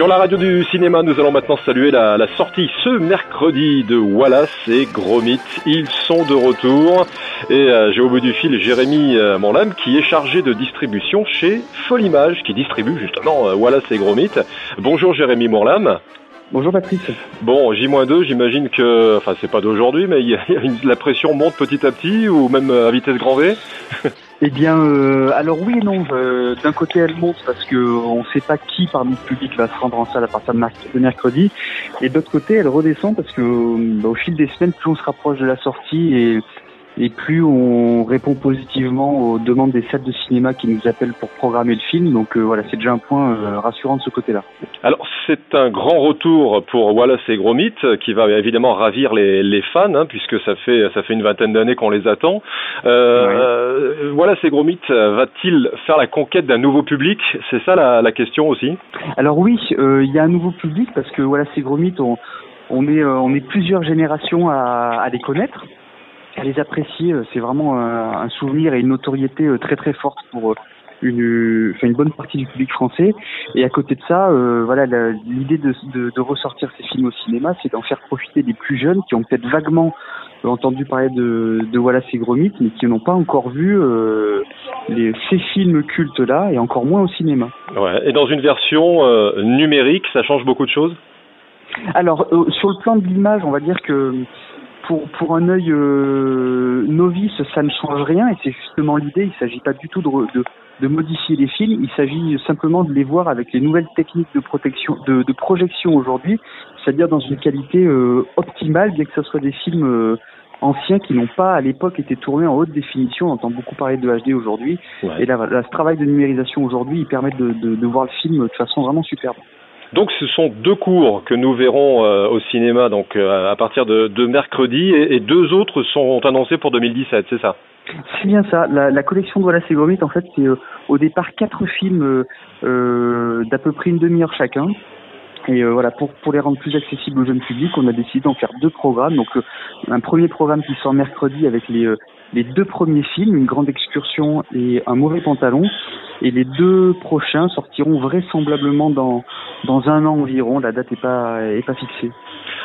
Sur la radio du cinéma, nous allons maintenant saluer la, sortie ce mercredi de Wallace et Gromit. Ils sont de retour et euh, j'ai au bout du fil Jérémy euh, Monlam qui est chargé de distribution chez Folimage qui distribue justement euh, Wallace et Gromit. Bonjour Jérémy Monlam. Bonjour Patrice. Bon, J-2, j'imagine que, enfin c'est pas d'aujourd'hui, mais la pression monte petit à petit ou même à vitesse grand V? Eh bien, euh, alors oui et non. Euh, d'un côté, elle monte parce que on ne sait pas qui parmi le public va se rendre en salle à partir de mercredi, et d'autre côté, elle redescend parce que bah, au fil des semaines, plus on se rapproche de la sortie et et plus on répond positivement aux demandes des salles de cinéma qui nous appellent pour programmer le film. Donc euh, voilà, c'est déjà un point euh, rassurant de ce côté-là. Alors c'est un grand retour pour Wallace et Gromit qui va évidemment ravir les, les fans hein, puisque ça fait ça fait une vingtaine d'années qu'on les attend. Euh, Wallace et Gromit va-t-il faire la conquête d'un nouveau public? C'est ça la, la, question aussi. Alors oui, il y a un nouveau public parce que Wallace et Gromit on on est, on est plusieurs générations à, à les connaître à les apprécier. Euh, c'est vraiment euh, un souvenir et une notoriété euh, très très forte pour une, bonne partie du public français. Et à côté de ça, voilà, l'idée de, de, de, ressortir ces films au cinéma, c'est d'en faire profiter des plus jeunes qui ont peut-être vaguement entendu parler de, de Wallace et Gromit, mais qui n'ont pas encore vu les, ces films cultes-là, et encore moins au cinéma. Ouais. Et dans une version numérique, ça change beaucoup de choses? Alors, sur le plan de l'image, on va dire que pour, pour un œil euh, novice, ça ne change rien et c'est justement l'idée. Il ne s'agit pas du tout de, de, de, modifier les films, il s'agit simplement de les voir avec les nouvelles techniques de, protection, de, de projection aujourd'hui, c'est-à-dire dans une qualité euh, optimale, bien que ce soit des films euh, anciens qui n'ont pas à l'époque été tournés en haute définition. On entend beaucoup parler de HD aujourd'hui. Et là, là, ce travail de numérisation aujourd'hui, il permet de, de, de voir le film de façon vraiment superbe. Donc ce sont deux cours que nous verrons euh, au cinéma donc euh, à partir de, de mercredi et, deux autres sont annoncés pour 2017, c'est ça? C'est bien ça. La, la collection de Wallace et Gromit, en fait, c'est euh, au départ quatre films d'à peu près une demi-heure chacun. Et voilà, pour, pour les rendre plus accessibles au jeune public, on a décidé d'en faire deux programmes. Donc un premier programme qui sort mercredi avec les, les deux premiers films, Une grande excursion et Un mauvais pantalon. Et les deux prochains sortiront vraisemblablement dans, dans un an environ. La date n'est pas, est pas fixée.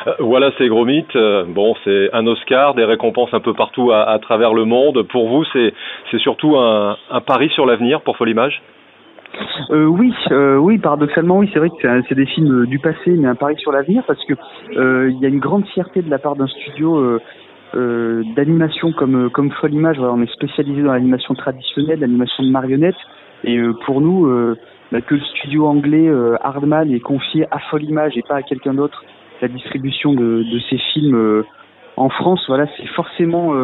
Euh, voilà, c'est Gromit. Euh, bon, c'est un Oscar, des récompenses un peu partout à, à travers le monde. Pour vous, c'est, surtout un, un pari sur l'avenir pour Folimage euh, oui, euh, oui, paradoxalement, oui, c'est vrai que c'est des films du passé, mais un pari sur l'avenir, parce que euh, il y a une grande fierté de la part d'un studio euh, euh, d'animation comme comme Folimage. On est spécialisé dans l'animation traditionnelle, l'animation de marionnettes, et euh, pour nous, euh, bah, que le studio anglais euh, Hardman ait confié à Folimage et pas à quelqu'un d'autre la distribution de, de ces films en France, voilà, c'est forcément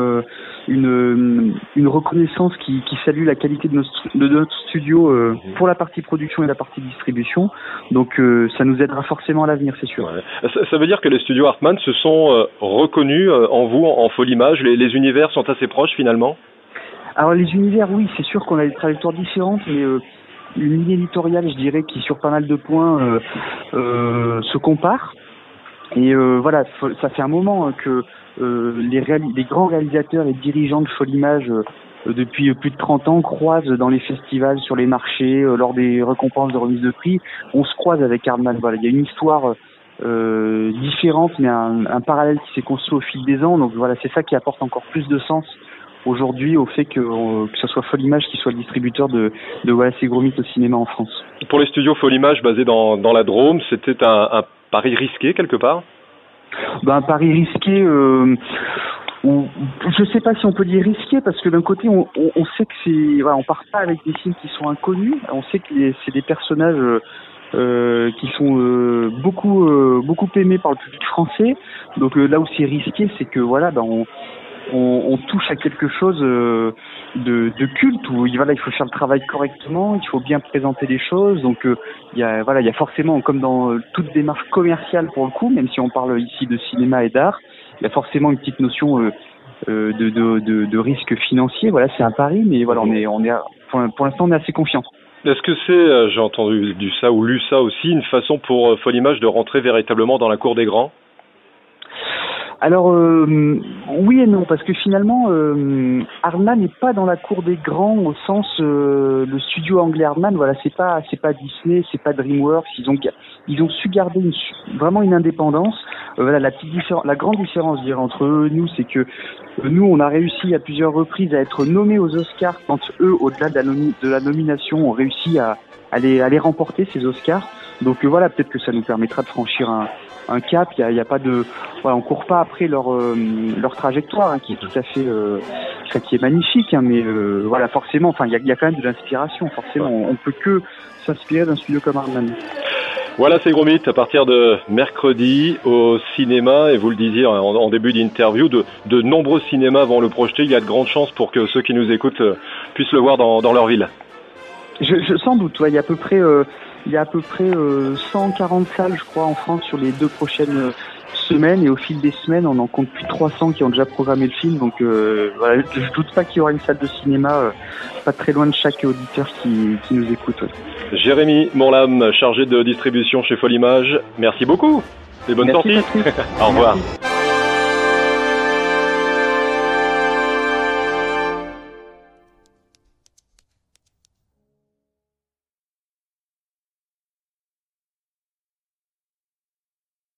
une, une reconnaissance qui, qui salue la qualité de notre, de notre studio euh, pour la partie production et la partie distribution. Donc euh, ça nous aidera forcément à l'avenir, c'est sûr. Ouais. Ça, ça, veut dire que les studios Hartmann se sont euh, reconnus en vous, en, en Folimage. Les, les univers sont assez proches finalement alors les univers, oui, c'est sûr qu'on a des trajectoires différentes, mais euh, une ligne éditoriale, je dirais, qui sur pas mal de points euh, euh, se compare. Et euh, voilà, ça fait un moment hein, que euh, les, grands réalisateurs et dirigeants de Folimage euh, depuis plus de 30 ans croisent dans les festivals, sur les marchés, lors des récompenses de remise de prix. On se croise avec Hardman. Voilà, il y a une histoire différente, mais un, parallèle qui s'est construit au fil des ans. Donc voilà, c'est ça qui apporte encore plus de sens aujourd'hui au fait que, euh, ce soit Folimage qui soit le distributeur de, de Wallace et Gromit au cinéma en France. Pour les studios Folimage basés dans, la Drôme, c'était un pari risqué quelque part? Ben, Un pari risqué... Euh, ou, je sais pas si on peut dire risqué parce que d'un côté on, on, sait que c'est voilà, on part pas avec des films qui sont inconnus. On sait que c'est des personnages euh, qui sont euh, beaucoup euh, beaucoup aimés par le public français. Donc là où c'est risqué c'est que voilà ben on, on, touche à quelque chose euh, de, culte où voilà, il faut faire le travail correctement, il faut bien présenter les choses. Donc euh, il y a voilà, il y a forcément comme dans toute démarche commerciale pour le coup, même si on parle ici de cinéma et d'art, il y a forcément une petite notion euh, euh de, risque financier. Voilà, c'est un pari, mais voilà, on est on est pour, pour l'instant on est assez confiant. Est-ce que c'est, j'ai entendu du ça ou lu ça aussi, une façon pour Folimage de rentrer véritablement dans la cour des grands? Alors euh, oui et non parce que finalement euh, n'est pas dans la cour des grands au sens euh, le studio anglais Hardman voilà c'est pas c'est pas Disney c'est pas DreamWorks ils ont ils ont su garder une, vraiment une indépendance. Euh, voilà la petite différence la grande différence je dirais, entre eux et nous c'est que euh, nous on a réussi à plusieurs reprises à être nommés aux Oscars quand eux au-delà de la nomination ont réussi à, à les remporter ces Oscars donc euh, voilà peut-être que ça nous permettra de franchir un cap. Il y a, pas de, on court pas après leur euh, leur trajectoire, hein, qui est tout à fait, euh, qui est magnifique. Hein, mais voilà, forcément, enfin, il y a, quand même de l'inspiration. Forcément, on, peut que s'inspirer d'un studio comme Hardman. Voilà, c'est Gros Mythe, à partir de mercredi au cinéma, et vous le disiez en, début d'interview, de, de nombreux cinémas vont le projeter. Il y a de grandes chances pour que ceux qui nous écoutent puissent le voir dans leur ville. Je, je, sans doute, ouais, il y a à peu près, euh, il y a à peu près euh, 140 salles, je crois, en France sur les deux prochaines euh, semaines, et au fil des semaines, on en compte plus de 300 qui ont déjà programmé le film. Donc euh, voilà, je, je doute pas qu'il y aura une salle de cinéma euh, pas très loin de chaque auditeur qui, qui nous écoute. Ouais. Jérémy Monlam, chargé de distribution chez Folimage, merci beaucoup et bonne Merci, sortie. Au revoir. Merci.